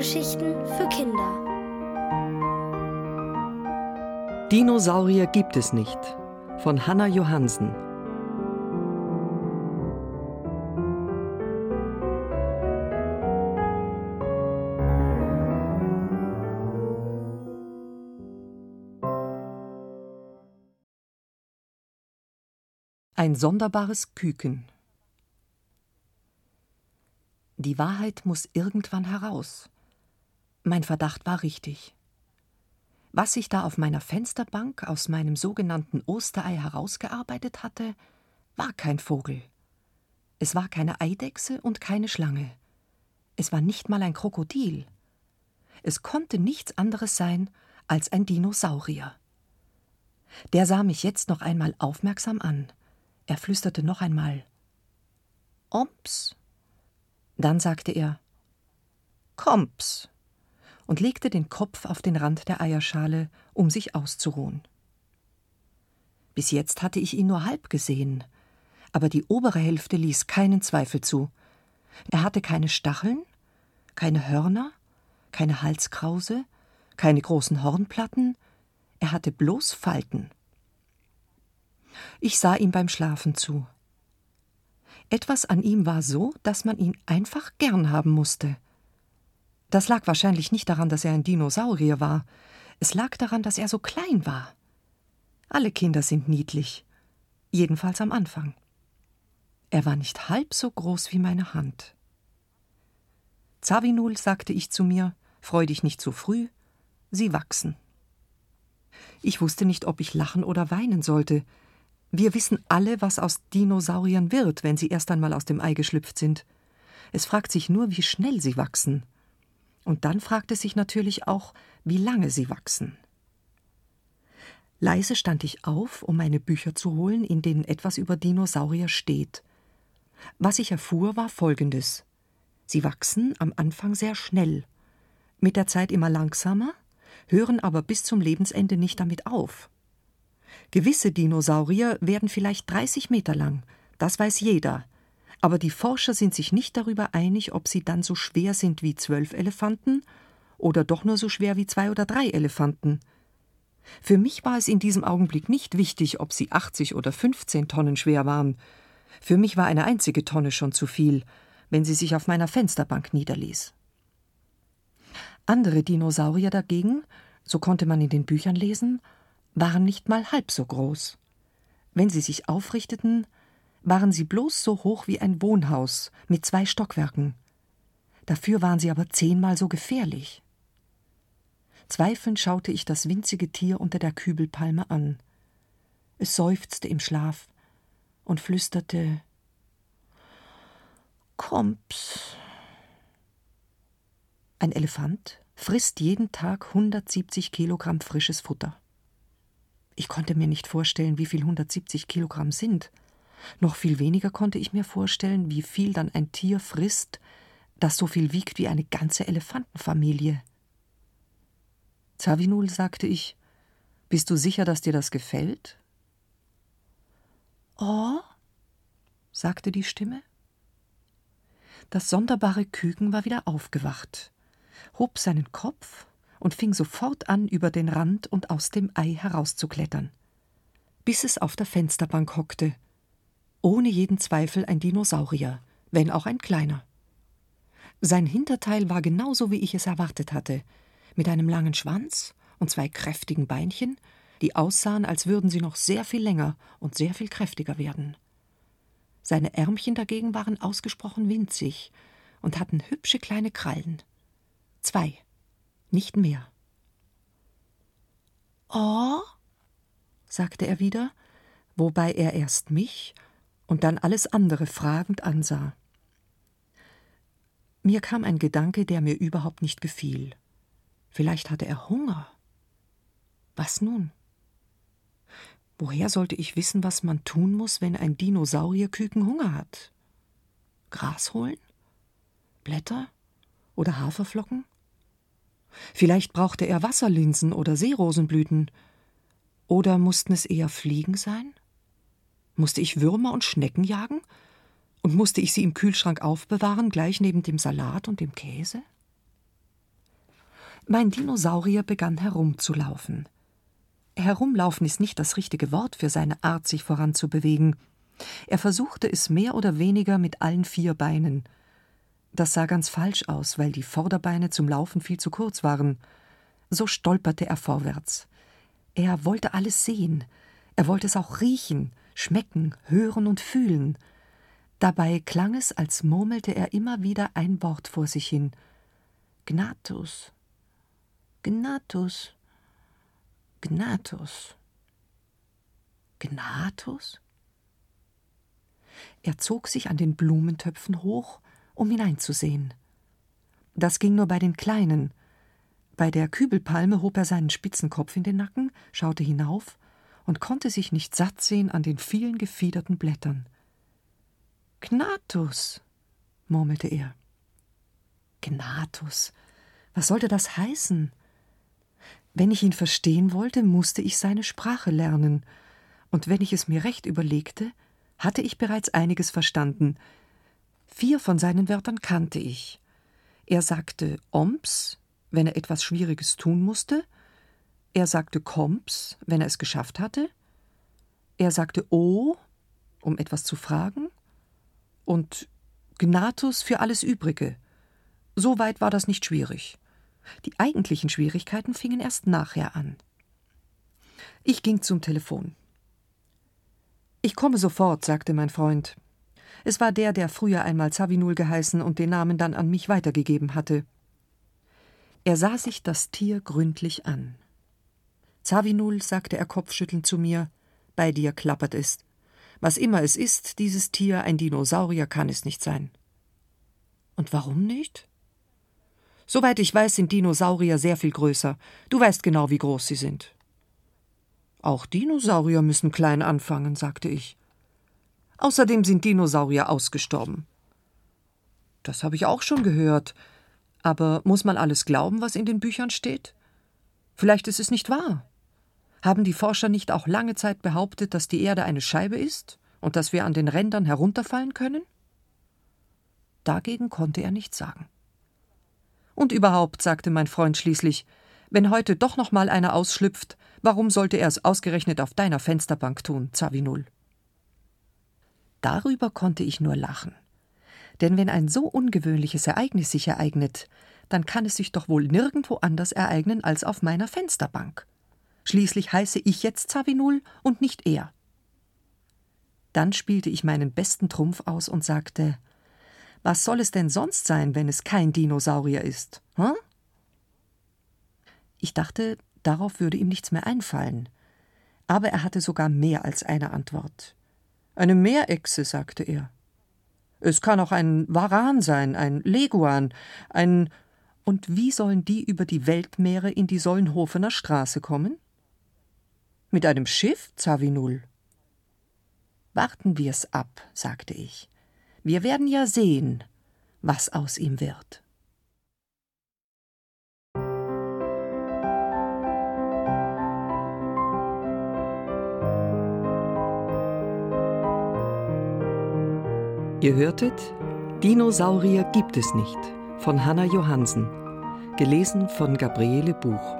Hörgeschichten für Kinder. Dinosaurier gibt es nicht von Hanna Johansen. Ein sonderbares Küken. Die Wahrheit muss irgendwann heraus. Mein Verdacht war richtig. Was sich da auf meiner Fensterbank aus meinem sogenannten Osterei herausgearbeitet hatte, war kein Vogel. Es war keine Eidechse und keine Schlange. Es war nicht mal ein Krokodil. Es konnte nichts anderes sein als ein Dinosaurier. Der sah mich jetzt noch einmal aufmerksam an. Er flüsterte noch einmal Oms. Dann sagte er Komps und legte den Kopf auf den Rand der Eierschale, um sich auszuruhen. Bis jetzt hatte ich ihn nur halb gesehen, aber die obere Hälfte ließ keinen Zweifel zu. Er hatte keine Stacheln, keine Hörner, keine Halskrause, keine großen Hornplatten, er hatte bloß Falten. Ich sah ihm beim Schlafen zu. Etwas an ihm war so, dass man ihn einfach gern haben musste. Das lag wahrscheinlich nicht daran, dass er ein Dinosaurier war. Es lag daran, dass er so klein war. Alle Kinder sind niedlich. Jedenfalls am Anfang. Er war nicht halb so groß wie meine Hand. Zawinul, sagte ich zu mir, freu dich nicht zu früh, sie wachsen. Ich wusste nicht, ob ich lachen oder weinen sollte. Wir wissen alle, was aus Dinosauriern wird, wenn sie erst einmal aus dem Ei geschlüpft sind. Es fragt sich nur, wie schnell sie wachsen. Und dann fragt es sich natürlich auch, wie lange sie wachsen. Leise stand ich auf, um meine Bücher zu holen, in denen etwas über Dinosaurier steht. Was ich erfuhr, war folgendes. Sie wachsen am Anfang sehr schnell, mit der Zeit immer langsamer, hören aber bis zum Lebensende nicht damit auf. Gewisse Dinosaurier werden vielleicht 30 Meter lang, das weiß jeder. Aber die Forscher sind sich nicht darüber einig, ob sie dann so schwer sind wie zwölf Elefanten oder doch nur so schwer wie zwei oder drei Elefanten. Für mich war es in diesem Augenblick nicht wichtig, ob sie 80 oder 15 Tonnen schwer waren. Für mich war eine einzige Tonne schon zu viel, wenn sie sich auf meiner Fensterbank niederließ. Andere Dinosaurier dagegen, so konnte man in den Büchern lesen, waren nicht mal halb so groß. Wenn sie sich aufrichteten, waren sie bloß so hoch wie ein Wohnhaus mit zwei Stockwerken. Dafür waren sie aber zehnmal so gefährlich. Zweifelnd schaute ich das winzige Tier unter der Kübelpalme an. Es seufzte im Schlaf und flüsterte Komps. Ein Elefant frisst jeden Tag 170 Kilogramm frisches Futter. Ich konnte mir nicht vorstellen, wie viel 170 Kilogramm sind. Noch viel weniger konnte ich mir vorstellen, wie viel dann ein Tier frisst, das so viel wiegt wie eine ganze Elefantenfamilie. Zawinul, sagte ich, bist du sicher, dass dir das gefällt? Oh, sagte die Stimme. Das sonderbare Küken war wieder aufgewacht, hob seinen Kopf und fing sofort an, über den Rand und aus dem Ei herauszuklettern, bis es auf der Fensterbank hockte. Ohne jeden Zweifel ein Dinosaurier, wenn auch ein kleiner. Sein Hinterteil war genauso, wie ich es erwartet hatte, mit einem langen Schwanz und zwei kräftigen Beinchen, die aussahen, als würden sie noch sehr viel länger und sehr viel kräftiger werden. Seine Ärmchen dagegen waren ausgesprochen winzig und hatten hübsche kleine Krallen. Zwei nicht mehr. Oh, sagte er wieder, wobei er erst mich und dann alles andere fragend ansah. Mir kam ein Gedanke, der mir überhaupt nicht gefiel. Vielleicht hatte er Hunger. Was nun? Woher sollte ich wissen, was man tun muss, wenn ein Dinosaurierküken Hunger hat? Gras holen? Blätter? Oder Haferflocken? Vielleicht brauchte er Wasserlinsen oder Seerosenblüten. Oder mussten es eher Fliegen sein? Musste ich Würmer und Schnecken jagen? Und musste ich sie im Kühlschrank aufbewahren, gleich neben dem Salat und dem Käse? Mein Dinosaurier begann herumzulaufen. Herumlaufen ist nicht das richtige Wort für seine Art, sich voranzubewegen. Er versuchte es mehr oder weniger mit allen vier Beinen. Das sah ganz falsch aus, weil die Vorderbeine zum Laufen viel zu kurz waren. So stolperte er vorwärts. Er wollte alles sehen. Er wollte es auch riechen, schmecken, hören und fühlen. Dabei klang es, als murmelte er immer wieder ein Wort vor sich hin. Gnatus. Gnatus. Gnatus. Gnatus? Er zog sich an den Blumentöpfen hoch, um hineinzusehen. Das ging nur bei den kleinen. Bei der Kübelpalme hob er seinen spitzen Kopf in den Nacken, schaute hinauf und konnte sich nicht satt sehen an den vielen gefiederten Blättern. Gnatus, murmelte er. Gnatus, was sollte das heißen? Wenn ich ihn verstehen wollte, musste ich seine Sprache lernen, und wenn ich es mir recht überlegte, hatte ich bereits einiges verstanden. Vier von seinen Wörtern kannte ich. Er sagte Oms, wenn er etwas Schwieriges tun musste, er sagte Komps, wenn er es geschafft hatte, er sagte O, um etwas zu fragen, und Gnatus für alles Übrige. So weit war das nicht schwierig. Die eigentlichen Schwierigkeiten fingen erst nachher an. Ich ging zum Telefon. Ich komme sofort, sagte mein Freund. Es war der, der früher einmal Zavinul geheißen und den Namen dann an mich weitergegeben hatte. Er sah sich das Tier gründlich an. Zavinul, sagte er kopfschüttelnd zu mir, bei dir klappert es. Was immer es ist, dieses Tier, ein Dinosaurier kann es nicht sein. Und warum nicht? Soweit ich weiß, sind Dinosaurier sehr viel größer. Du weißt genau, wie groß sie sind. Auch Dinosaurier müssen klein anfangen, sagte ich. Außerdem sind Dinosaurier ausgestorben. Das habe ich auch schon gehört. Aber muss man alles glauben, was in den Büchern steht? Vielleicht ist es nicht wahr. Haben die Forscher nicht auch lange Zeit behauptet, dass die Erde eine Scheibe ist und dass wir an den Rändern herunterfallen können? Dagegen konnte er nichts sagen. Und überhaupt, sagte mein Freund schließlich, wenn heute doch noch mal einer ausschlüpft, warum sollte er es ausgerechnet auf deiner Fensterbank tun, Zavinul? Darüber konnte ich nur lachen. Denn wenn ein so ungewöhnliches Ereignis sich ereignet, dann kann es sich doch wohl nirgendwo anders ereignen als auf meiner Fensterbank. Schließlich heiße ich jetzt Zavinul und nicht er. Dann spielte ich meinen besten Trumpf aus und sagte: Was soll es denn sonst sein, wenn es kein Dinosaurier ist? Hm? Ich dachte, darauf würde ihm nichts mehr einfallen. Aber er hatte sogar mehr als eine Antwort. Eine Meerechse, sagte er. Es kann auch ein Varan sein, ein Leguan, ein. Und wie sollen die über die Weltmeere in die Solnhofener Straße kommen? Mit einem Schiff, Zavinul? Warten wir's ab, sagte ich. Wir werden ja sehen, was aus ihm wird. Ihr hörtet Dinosaurier gibt es nicht von Hanna Johansen, gelesen von Gabriele Buch.